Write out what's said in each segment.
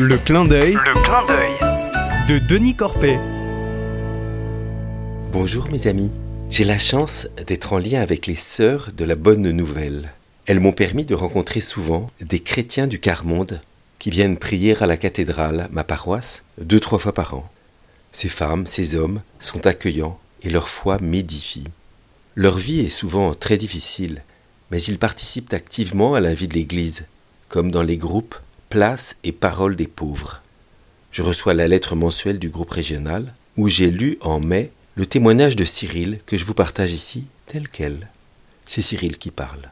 Le clin d'œil Le clin d'œil. de Denis Corpet. Bonjour mes amis, j'ai la chance d'être en lien avec les sœurs de la Bonne Nouvelle. Elles m'ont permis de rencontrer souvent des chrétiens du quart monde qui viennent prier à la cathédrale, ma paroisse, deux trois fois par an. Ces femmes, ces hommes sont accueillants et leur foi m'édifie. Leur vie est souvent très difficile, mais ils participent activement à la vie de l'Église, comme dans les groupes Place et Parole des pauvres. Je reçois la lettre mensuelle du groupe régional, où j'ai lu en mai le témoignage de Cyril que je vous partage ici tel quel. C'est Cyril qui parle.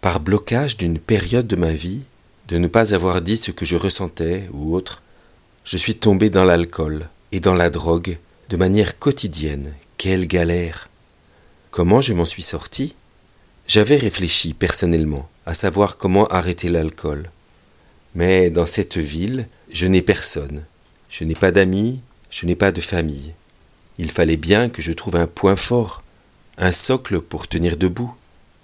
Par blocage d'une période de ma vie, de ne pas avoir dit ce que je ressentais ou autre, je suis tombé dans l'alcool et dans la drogue de manière quotidienne. Quelle galère Comment je m'en suis sorti? J'avais réfléchi personnellement à savoir comment arrêter l'alcool. Mais dans cette ville, je n'ai personne. Je n'ai pas d'amis, je n'ai pas de famille. Il fallait bien que je trouve un point fort, un socle pour tenir debout.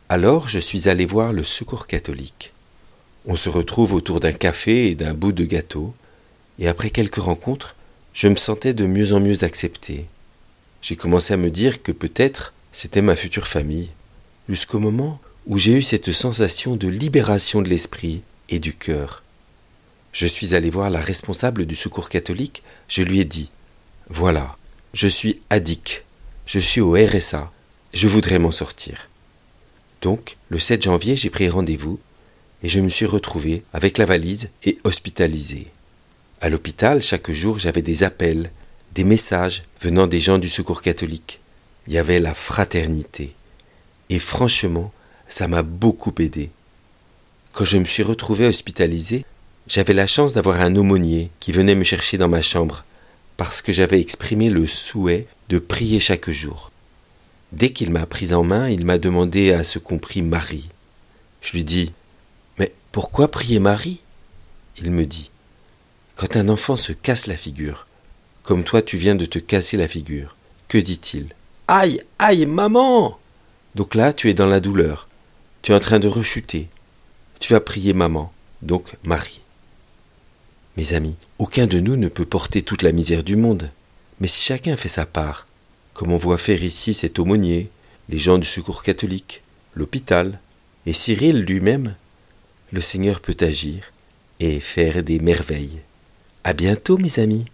Alors je suis allé voir le secours catholique. On se retrouve autour d'un café et d'un bout de gâteau, et après quelques rencontres, je me sentais de mieux en mieux accepté. J'ai commencé à me dire que peut-être c'était ma future famille, jusqu'au moment où j'ai eu cette sensation de libération de l'esprit et du cœur. Je suis allé voir la responsable du secours catholique, je lui ai dit Voilà, je suis addict, je suis au RSA, je voudrais m'en sortir. Donc, le 7 janvier, j'ai pris rendez-vous et je me suis retrouvé avec la valise et hospitalisé. À l'hôpital, chaque jour, j'avais des appels, des messages venant des gens du secours catholique. Il y avait la fraternité. Et franchement, ça m'a beaucoup aidé. Quand je me suis retrouvé hospitalisé, j'avais la chance d'avoir un aumônier qui venait me chercher dans ma chambre parce que j'avais exprimé le souhait de prier chaque jour. Dès qu'il m'a pris en main, il m'a demandé à ce qu'on prie Marie. Je lui dis Mais pourquoi prier Marie? Il me dit Quand un enfant se casse la figure, comme toi tu viens de te casser la figure, que dit-il? Aïe, aïe, maman Donc là, tu es dans la douleur. Tu es en train de rechuter. Tu vas prier maman, donc Marie. Mes amis, aucun de nous ne peut porter toute la misère du monde. Mais si chacun fait sa part, comme on voit faire ici cet aumônier, les gens du secours catholique, l'hôpital, et Cyril lui-même, le Seigneur peut agir et faire des merveilles. À bientôt, mes amis.